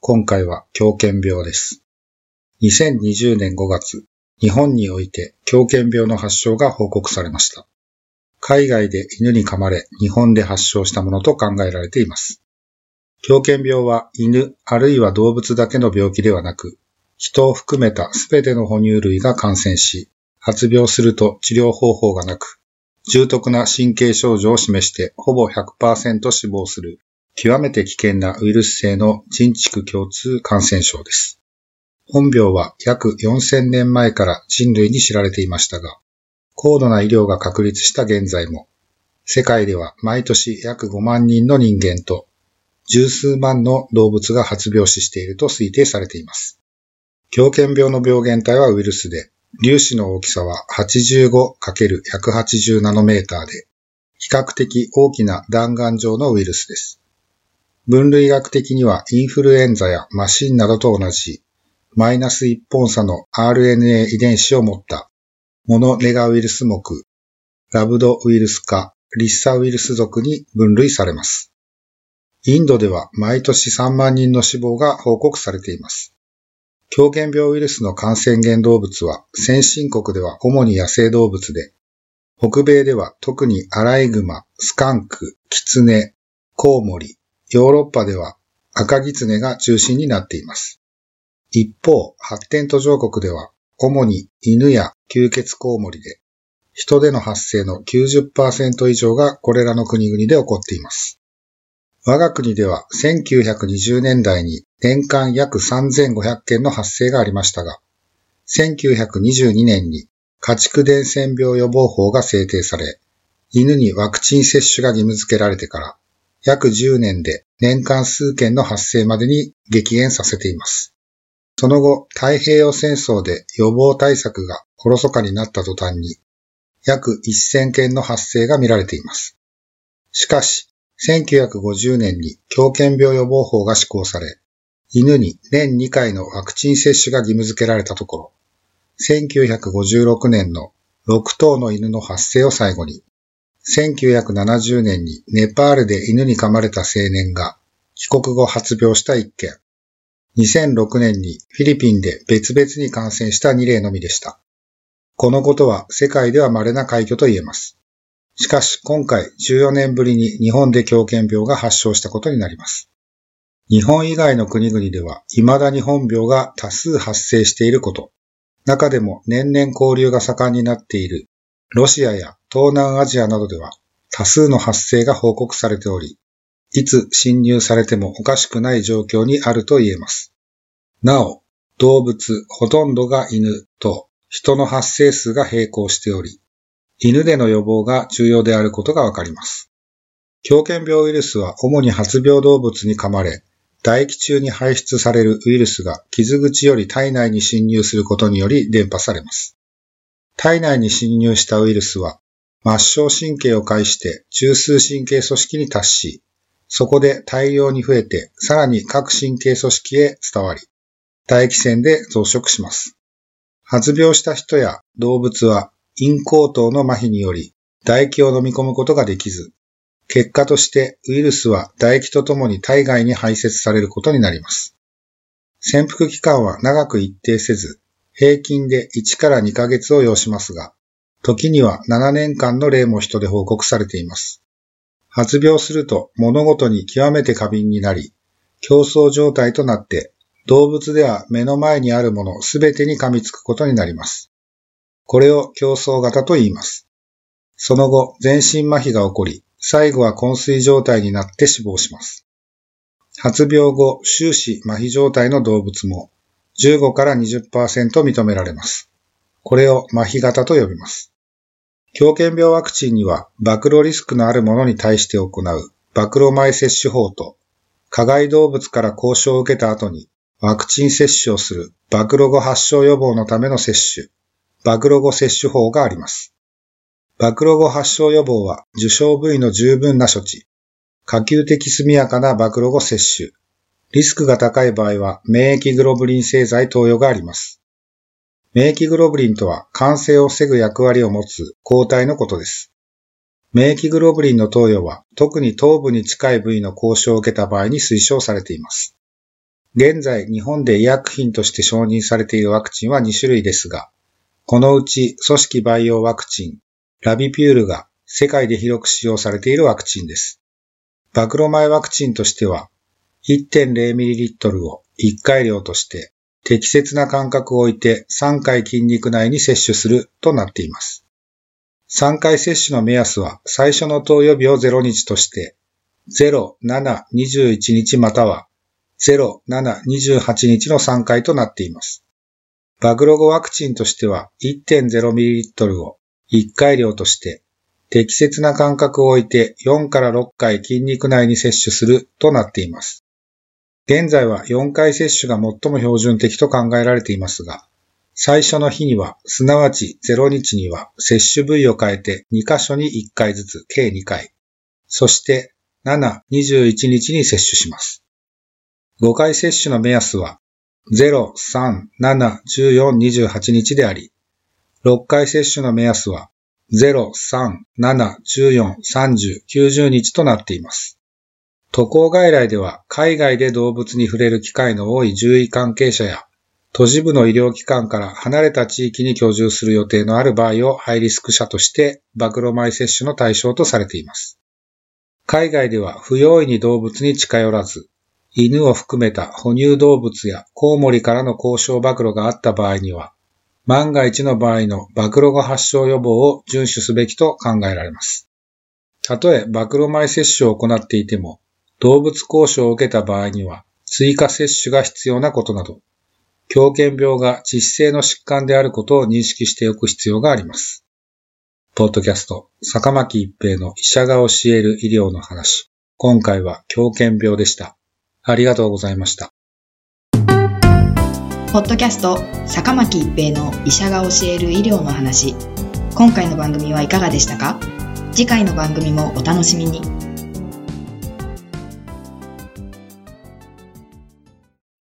今回は狂犬病です。2020年5月、日本において狂犬病の発症が報告されました。海外で犬に噛まれ、日本で発症したものと考えられています。狂犬病は犬あるいは動物だけの病気ではなく、人を含めたすべての哺乳類が感染し、発病すると治療方法がなく、重篤な神経症状を示してほぼ100%死亡する極めて危険なウイルス性の人畜共通感染症です。本病は約4000年前から人類に知られていましたが、高度な医療が確立した現在も、世界では毎年約5万人の人間と十数万の動物が発病死していると推定されています。狂犬病の病原体はウイルスで、粒子の大きさは 85×180 ナノメーターで、比較的大きな弾丸状のウイルスです。分類学的にはインフルエンザやマシンなどと同じ、マイナス1本差の RNA 遺伝子を持ったモノネガウイルス目、ラブドウイルス科、リッサウイルス属に分類されます。インドでは毎年3万人の死亡が報告されています。狂犬病ウイルスの感染源動物は先進国では主に野生動物で、北米では特にアライグマ、スカンク、キツネ、コウモリ、ヨーロッパでは赤ギツネが中心になっています。一方、発展途上国では主に犬や吸血コウモリで、人での発生の90%以上がこれらの国々で起こっています。我が国では1920年代に年間約3500件の発生がありましたが、1922年に家畜伝染病予防法が制定され、犬にワクチン接種が義務付けられてから、約10年で年間数件の発生までに激減させています。その後、太平洋戦争で予防対策がおろそかになった途端に、約1000件の発生が見られています。しかし、1950年に狂犬病予防法が施行され、犬に年2回のワクチン接種が義務付けられたところ、1956年の6頭の犬の発生を最後に、1970年にネパールで犬に噛まれた青年が帰国後発病した1件、2006年にフィリピンで別々に感染した2例のみでした。このことは世界では稀な快挙と言えます。しかし今回14年ぶりに日本で狂犬病が発症したことになります。日本以外の国々では未だに本病が多数発生していること、中でも年々交流が盛んになっているロシアや東南アジアなどでは多数の発生が報告されており、いつ侵入されてもおかしくない状況にあると言えます。なお、動物ほとんどが犬と人の発生数が並行しており、犬での予防が重要であることがわかります。狂犬病ウイルスは主に発病動物に噛まれ、唾液中に排出されるウイルスが傷口より体内に侵入することにより伝播されます。体内に侵入したウイルスは末梢神経を介して中枢神経組織に達し、そこで大量に増えてさらに各神経組織へ伝わり、唾液腺で増殖します。発病した人や動物は陰口頭の麻痺により唾液を飲み込むことができず、結果としてウイルスは唾液とともに体外に排泄されることになります。潜伏期間は長く一定せず、平均で1から2ヶ月を要しますが、時には7年間の例も人で報告されています。発病すると物事に極めて過敏になり、競争状態となって動物では目の前にあるものすべてに噛みつくことになります。これを競争型と言います。その後、全身麻痺が起こり、最後は昏睡状態になって死亡します。発病後、終始麻痺状態の動物も15から20%認められます。これを麻痺型と呼びます。狂犬病ワクチンには、暴露リスクのあるものに対して行う暴露前接種法と、加害動物から交渉を受けた後にワクチン接種をする暴露後発症予防のための接種、暴露後接種法があります。暴露後発症予防は受傷部位の十分な処置、可及的速やかな暴露後接種、リスクが高い場合は免疫グロブリン製剤投与があります。免疫グロブリンとは感染を防ぐ役割を持つ抗体のことです。免疫グロブリンの投与は特に頭部に近い部位の交渉を受けた場合に推奨されています。現在日本で医薬品として承認されているワクチンは2種類ですが、このうち組織培養ワクチン、ラビピュールが世界で広く使用されているワクチンです。暴露前ワクチンとしては 1.0ml を1回量として適切な間隔を置いて3回筋肉内に摂取するとなっています。3回接種の目安は最初の投与日を0日として、0、7、21日または0、7、28日の3回となっています。バグロゴワクチンとしては 1.0ml を1回量として適切な間隔を置いて4から6回筋肉内に摂取するとなっています。現在は4回接種が最も標準的と考えられていますが、最初の日には、すなわち0日には接種部位を変えて2箇所に1回ずつ計2回、そして7、21日に接種します。5回接種の目安は0、3、7、14、28日であり、6回接種の目安は0、3、7、14、30、90日となっています。渡航外来では海外で動物に触れる機会の多い獣医関係者や都市部の医療機関から離れた地域に居住する予定のある場合をハイリスク者として暴露米接種の対象とされています。海外では不用意に動物に近寄らず、犬を含めた哺乳動物やコウモリからの交渉暴露があった場合には、万が一の場合の暴露後発症予防を遵守すべきと考えられます。たとえ暴露米接種を行っていても、動物交渉を受けた場合には、追加接種が必要なことなど、狂犬病が致死性の疾患であることを認識しておく必要があります。ポッドキャスト、坂巻一平の医者が教える医療の話。今回は狂犬病でした。ありがとうございました。ポッドキャスト、坂巻一平の医者が教える医療の話。今回の番組はいかがでしたか？次回の番組もお楽しみに。